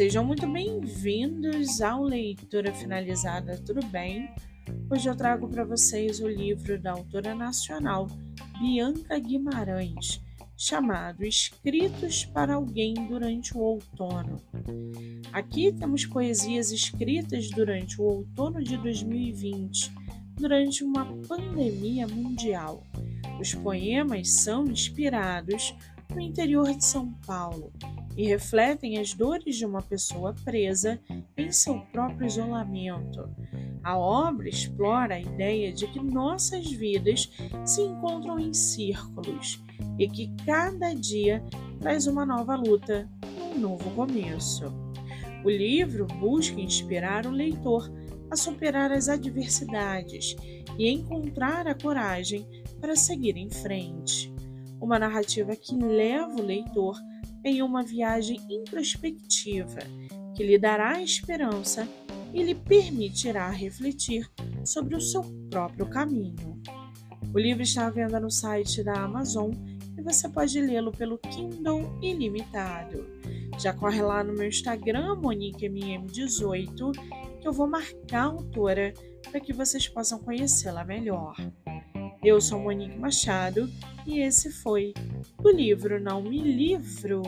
Sejam muito bem-vindos ao Leitura Finalizada, tudo bem? Hoje eu trago para vocês o livro da autora nacional Bianca Guimarães, chamado Escritos para Alguém durante o Outono. Aqui temos poesias escritas durante o outono de 2020, durante uma pandemia mundial. Os poemas são inspirados no interior de São Paulo e refletem as dores de uma pessoa presa em seu próprio isolamento. A obra explora a ideia de que nossas vidas se encontram em círculos e que cada dia traz uma nova luta, um novo começo. O livro busca inspirar o leitor a superar as adversidades e encontrar a coragem para seguir em frente. Uma narrativa que leva o leitor em uma viagem introspectiva que lhe dará esperança e lhe permitirá refletir sobre o seu próprio caminho. O livro está à venda no site da Amazon e você pode lê-lo pelo Kindle ilimitado. Já corre lá no meu Instagram, MoniqueMM18, que eu vou marcar a autora para que vocês possam conhecê-la melhor. Eu sou Monique Machado e esse foi o livro Não Me Livro.